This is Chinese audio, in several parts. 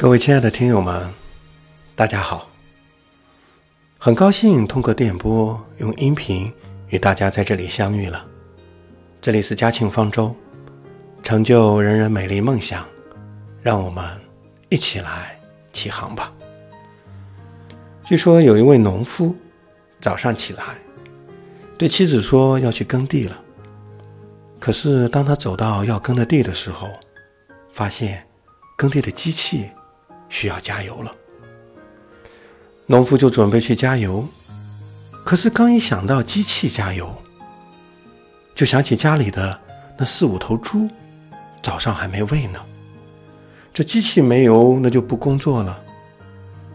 各位亲爱的听友们，大家好！很高兴通过电波用音频与大家在这里相遇了。这里是嘉庆方舟，成就人人美丽梦想，让我们一起来起航吧。据说有一位农夫早上起来，对妻子说要去耕地了。可是当他走到要耕的地的时候，发现耕地的机器。需要加油了，农夫就准备去加油，可是刚一想到机器加油，就想起家里的那四五头猪，早上还没喂呢。这机器没油，那就不工作了。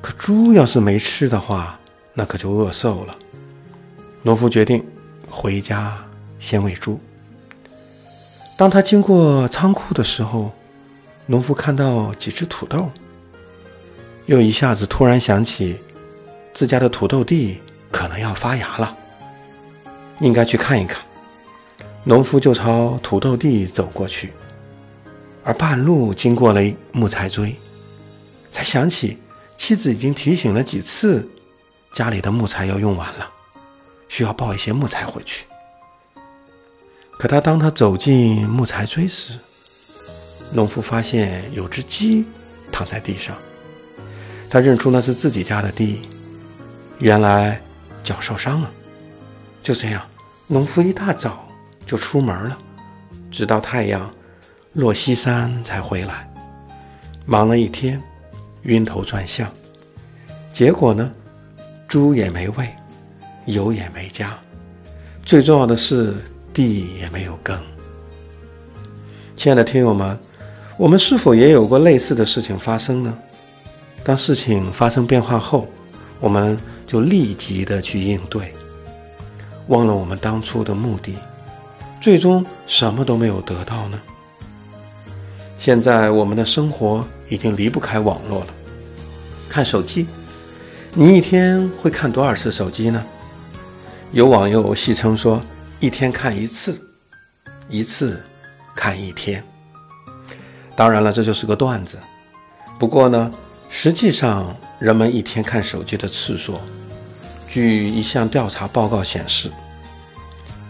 可猪要是没吃的话，那可就饿瘦了。农夫决定回家先喂猪。当他经过仓库的时候，农夫看到几只土豆。又一下子突然想起，自家的土豆地可能要发芽了，应该去看一看。农夫就朝土豆地走过去，而半路经过了木材堆，才想起妻子已经提醒了几次，家里的木材要用完了，需要抱一些木材回去。可他当他走进木材堆时，农夫发现有只鸡躺在地上。他认出那是自己家的地，原来脚受伤了。就这样，农夫一大早就出门了，直到太阳落西山才回来。忙了一天，晕头转向。结果呢，猪也没喂，油也没加，最重要的是地也没有耕。亲爱的听友们，我们是否也有过类似的事情发生呢？当事情发生变化后，我们就立即的去应对，忘了我们当初的目的，最终什么都没有得到呢？现在我们的生活已经离不开网络了，看手机，你一天会看多少次手机呢？有网友戏称说，一天看一次，一次看一天。当然了，这就是个段子，不过呢。实际上，人们一天看手机的次数，据一项调查报告显示，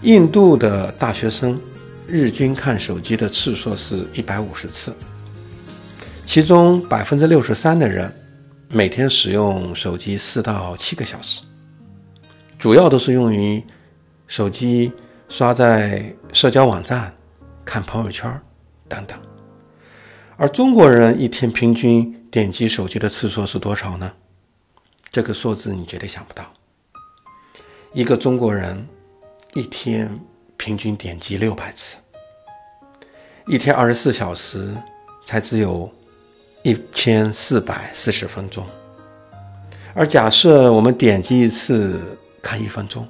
印度的大学生日均看手机的次数是一百五十次，其中百分之六十三的人每天使用手机四到七个小时，主要都是用于手机刷在社交网站、看朋友圈等等，而中国人一天平均。点击手机的次数是多少呢？这个数字你绝对想不到。一个中国人一天平均点击六百次，一天二十四小时才只有一千四百四十分钟。而假设我们点击一次看一分钟，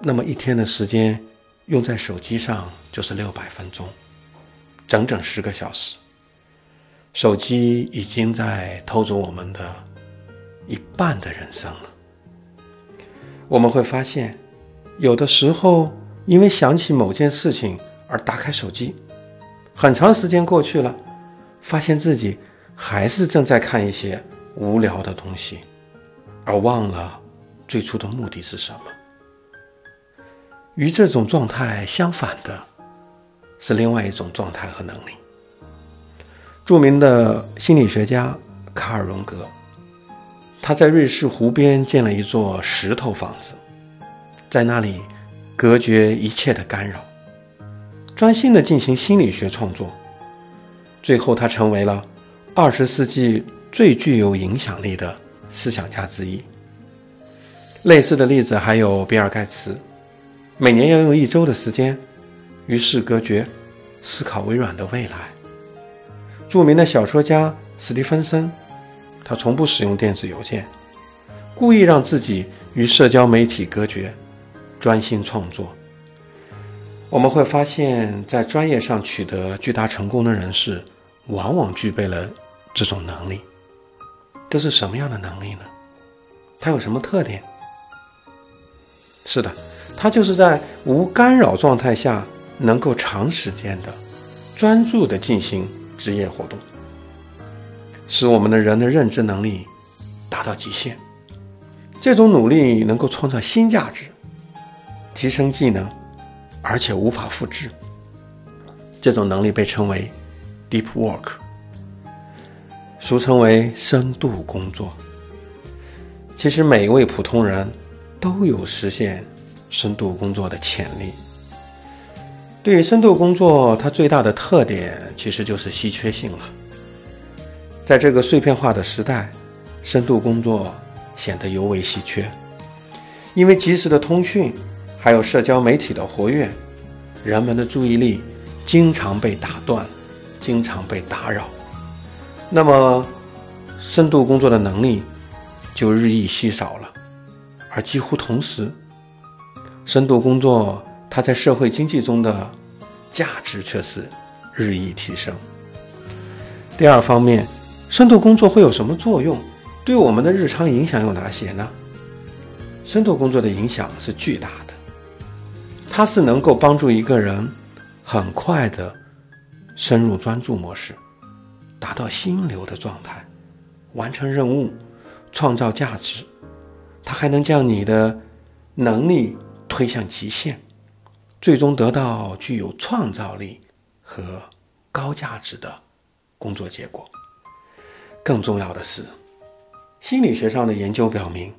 那么一天的时间用在手机上就是六百分钟，整整十个小时。手机已经在偷走我们的一半的人生了。我们会发现，有的时候因为想起某件事情而打开手机，很长时间过去了，发现自己还是正在看一些无聊的东西，而忘了最初的目的是什么。与这种状态相反的，是另外一种状态和能力。著名的心理学家卡尔·荣格，他在瑞士湖边建了一座石头房子，在那里隔绝一切的干扰，专心的进行心理学创作。最后，他成为了二十世纪最具有影响力的思想家之一。类似的例子还有比尔·盖茨，每年要用一周的时间与世隔绝，思考微软的未来。著名的小说家史蒂芬森，他从不使用电子邮件，故意让自己与社交媒体隔绝，专心创作。我们会发现，在专业上取得巨大成功的人士，往往具备了这种能力。这是什么样的能力呢？它有什么特点？是的，它就是在无干扰状态下，能够长时间的、专注的进行。职业活动，使我们的人的认知能力达到极限。这种努力能够创造新价值，提升技能，而且无法复制。这种能力被称为 deep work，俗称为深度工作。其实每一位普通人都有实现深度工作的潜力。对于深度工作，它最大的特点其实就是稀缺性了。在这个碎片化的时代，深度工作。显得尤为稀缺，因为及时的通讯，还有社交媒体的活跃，人们的注意力经常被打断，经常被打扰，那么深度工作的能力就日益稀少了。而几乎同时，深度工作它在社会经济中的价值却是日益提升。第二方面，深度工作会有什么作用？对我们的日常影响有哪些呢？深度工作的影响是巨大的，它是能够帮助一个人很快的深入专注模式，达到心流的状态，完成任务，创造价值。它还能将你的能力推向极限，最终得到具有创造力和高价值的工作结果。更重要的是。心理学上的研究表明，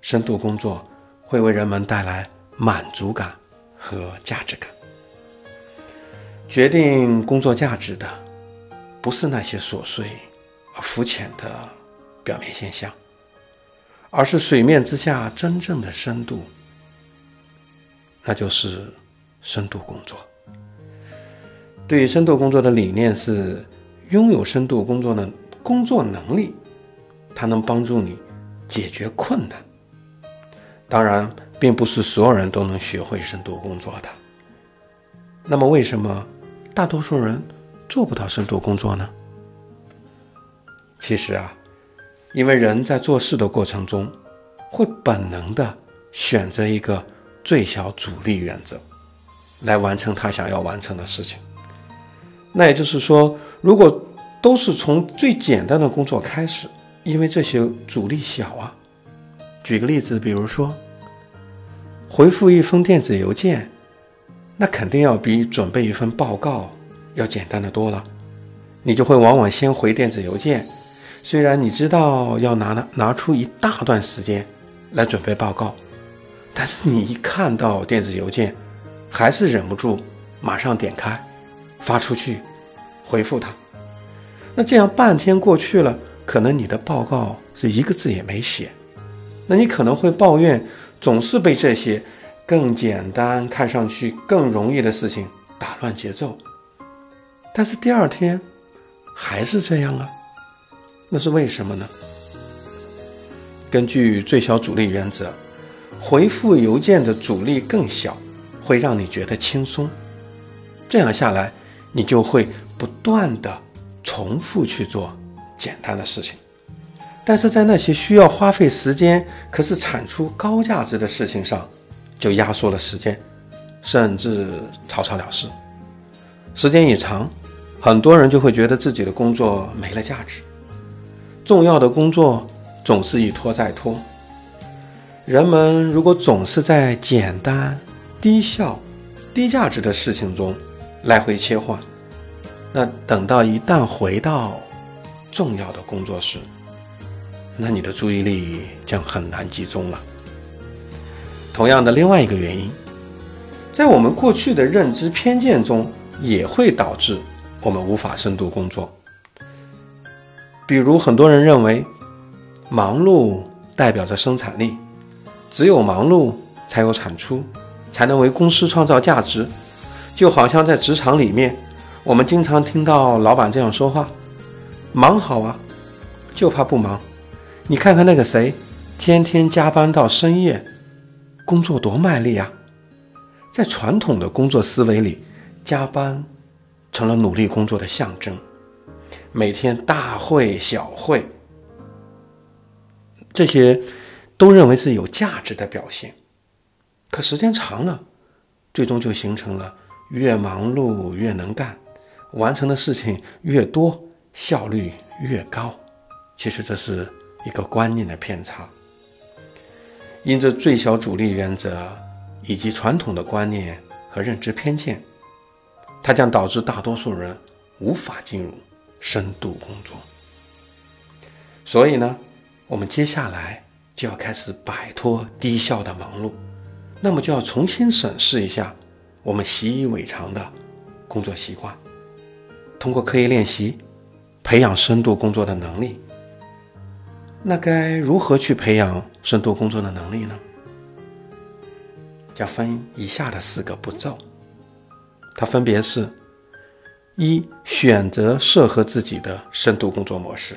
深度工作会为人们带来满足感和价值感。决定工作价值的，不是那些琐碎而肤浅的表面现象，而是水面之下真正的深度。那就是深度工作。对于深度工作的理念是，拥有深度工作的工作能力。它能帮助你解决困难。当然，并不是所有人都能学会深度工作的。那么，为什么大多数人做不到深度工作呢？其实啊，因为人在做事的过程中，会本能的选择一个最小阻力原则，来完成他想要完成的事情。那也就是说，如果都是从最简单的工作开始，因为这些阻力小啊。举个例子，比如说，回复一封电子邮件，那肯定要比准备一份报告要简单的多了。你就会往往先回电子邮件，虽然你知道要拿拿拿出一大段时间来准备报告，但是你一看到电子邮件，还是忍不住马上点开，发出去，回复他。那这样半天过去了。可能你的报告是一个字也没写，那你可能会抱怨总是被这些更简单、看上去更容易的事情打乱节奏。但是第二天还是这样啊，那是为什么呢？根据最小阻力原则，回复邮件的阻力更小，会让你觉得轻松。这样下来，你就会不断的重复去做。简单的事情，但是在那些需要花费时间，可是产出高价值的事情上，就压缩了时间，甚至草草了事。时间一长，很多人就会觉得自己的工作没了价值。重要的工作总是一拖再拖。人们如果总是在简单、低效、低价值的事情中来回切换，那等到一旦回到重要的工作时，那你的注意力将很难集中了。同样的，另外一个原因，在我们过去的认知偏见中，也会导致我们无法深度工作。比如，很多人认为，忙碌代表着生产力，只有忙碌才有产出，才能为公司创造价值。就好像在职场里面，我们经常听到老板这样说话。忙好啊，就怕不忙。你看看那个谁，天天加班到深夜，工作多卖力啊！在传统的工作思维里，加班成了努力工作的象征。每天大会小会，这些都认为是有价值的表现。可时间长了，最终就形成了越忙碌越能干，完成的事情越多。效率越高。其实这是一个观念的偏差。因着最小阻力原则以及传统的观念和认知偏见，它将导致大多数人无法进入深度工作。所以呢，我们接下来就要开始摆脱低效的忙碌，那么就要重新审视一下我们习以为常的工作习惯，通过刻意练习培养深度工作的能力。那该如何去培养深度工作的能力呢？将分以下的四个步骤，它分别是：一、选择适合自己的深度工作模式；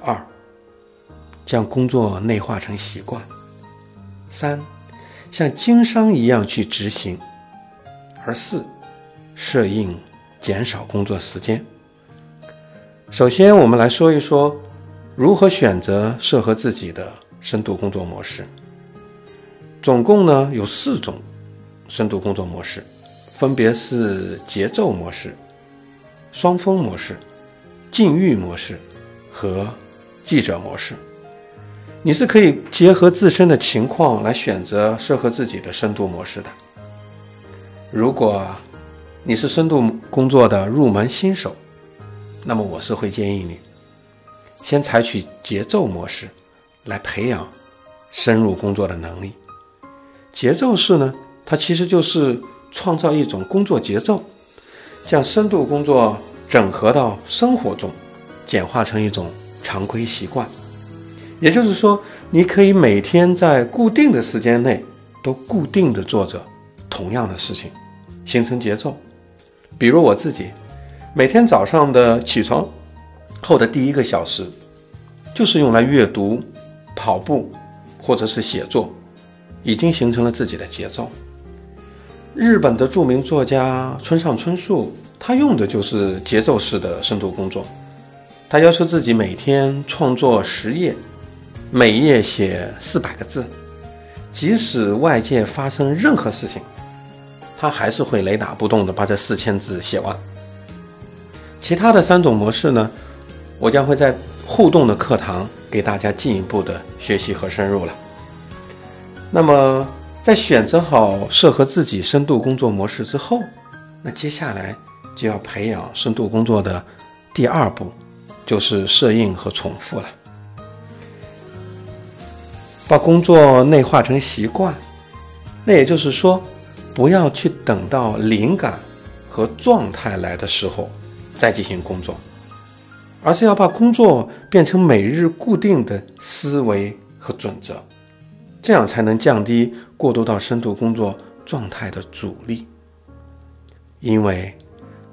二、将工作内化成习惯；三、像经商一样去执行；而四、适应减少工作时间。首先，我们来说一说。如何选择适合自己的深度工作模式？总共呢有四种深度工作模式，分别是节奏模式、双峰模式、禁欲模式和记者模式。你是可以结合自身的情况来选择适合自己的深度模式的。如果你是深度工作的入门新手，那么我是会建议你。先采取节奏模式来培养深入工作的能力。节奏式呢，它其实就是创造一种工作节奏，将深度工作整合到生活中，简化成一种常规习惯。也就是说，你可以每天在固定的时间内都固定的做着同样的事情，形成节奏。比如我自己，每天早上的起床。后的第一个小时，就是用来阅读、跑步，或者是写作，已经形成了自己的节奏。日本的著名作家村上春树，他用的就是节奏式的深度工作。他要求自己每天创作十页，每页写四百个字，即使外界发生任何事情，他还是会雷打不动的把这四千字写完。其他的三种模式呢？我将会在互动的课堂给大家进一步的学习和深入了。那么，在选择好适合自己深度工作模式之后，那接下来就要培养深度工作的第二步，就是适应和重复了。把工作内化成习惯，那也就是说，不要去等到灵感和状态来的时候再进行工作。而是要把工作变成每日固定的思维和准则，这样才能降低过渡到深度工作状态的阻力。因为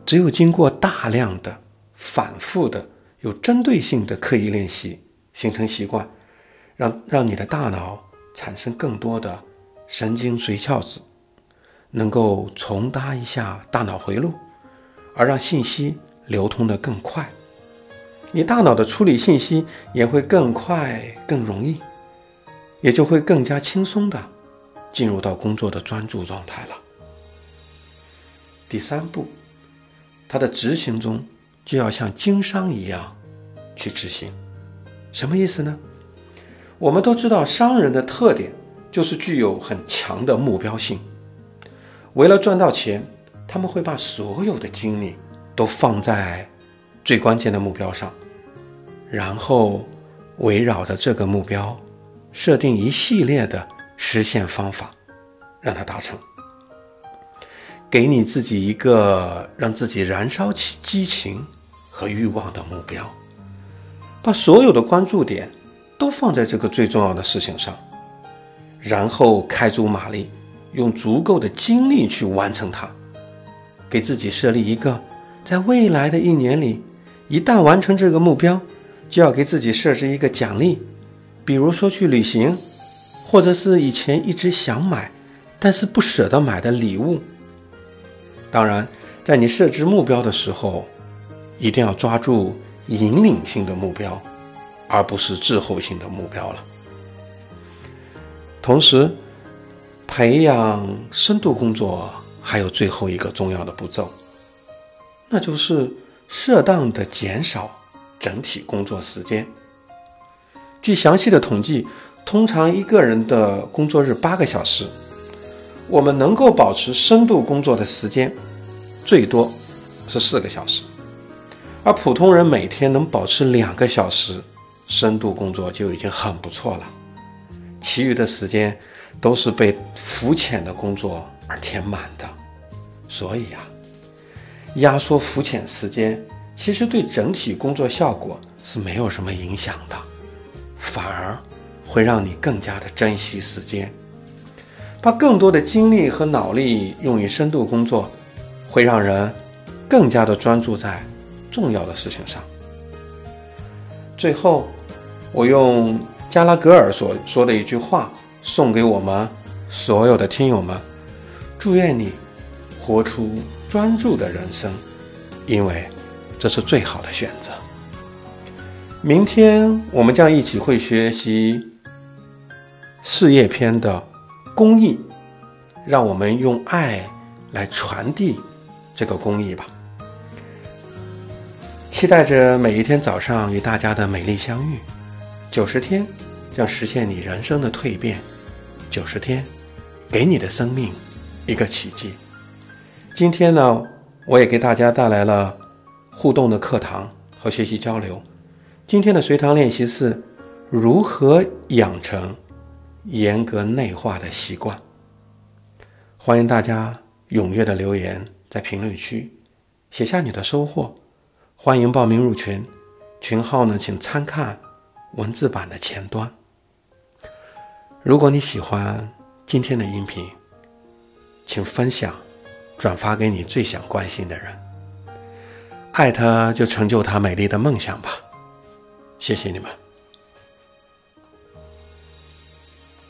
只有经过大量的、反复的、有针对性的刻意练习，形成习惯，让让你的大脑产生更多的神经髓鞘质，能够重搭一下大脑回路，而让信息流通的更快。你大脑的处理信息也会更快、更容易，也就会更加轻松的进入到工作的专注状态了。第三步，它的执行中就要像经商一样去执行，什么意思呢？我们都知道，商人的特点就是具有很强的目标性，为了赚到钱，他们会把所有的精力都放在。最关键的目标上，然后围绕着这个目标，设定一系列的实现方法，让它达成。给你自己一个让自己燃烧起激情和欲望的目标，把所有的关注点都放在这个最重要的事情上，然后开足马力，用足够的精力去完成它。给自己设立一个在未来的一年里。一旦完成这个目标，就要给自己设置一个奖励，比如说去旅行，或者是以前一直想买，但是不舍得买的礼物。当然，在你设置目标的时候，一定要抓住引领性的目标，而不是滞后性的目标了。同时，培养深度工作还有最后一个重要的步骤，那就是。适当的减少整体工作时间，据详细的统计，通常一个人的工作日八个小时，我们能够保持深度工作的时间最多是四个小时，而普通人每天能保持两个小时深度工作就已经很不错了，其余的时间都是被浮浅的工作而填满的。所以呀，压缩浮浅时间，其实对整体工作效果是没有什么影响的。反而会让你更加的珍惜时间，把更多的精力和脑力用于深度工作，会让人更加的专注在重要的事情上。最后，我用加拉格尔所说的一句话送给我们所有的听友们：祝愿你活出专注的人生，因为这是最好的选择。明天我们将一起会学习事业篇的公益，让我们用爱来传递这个公益吧。期待着每一天早上与大家的美丽相遇。九十天将实现你人生的蜕变，九十天给你的生命一个奇迹。今天呢，我也给大家带来了互动的课堂和学习交流。今天的随堂练习是如何养成严格内化的习惯。欢迎大家踊跃的留言在评论区，写下你的收获。欢迎报名入群，群号呢，请参看文字版的前端。如果你喜欢今天的音频，请分享、转发给你最想关心的人，爱他就成就他美丽的梦想吧。谢谢你们。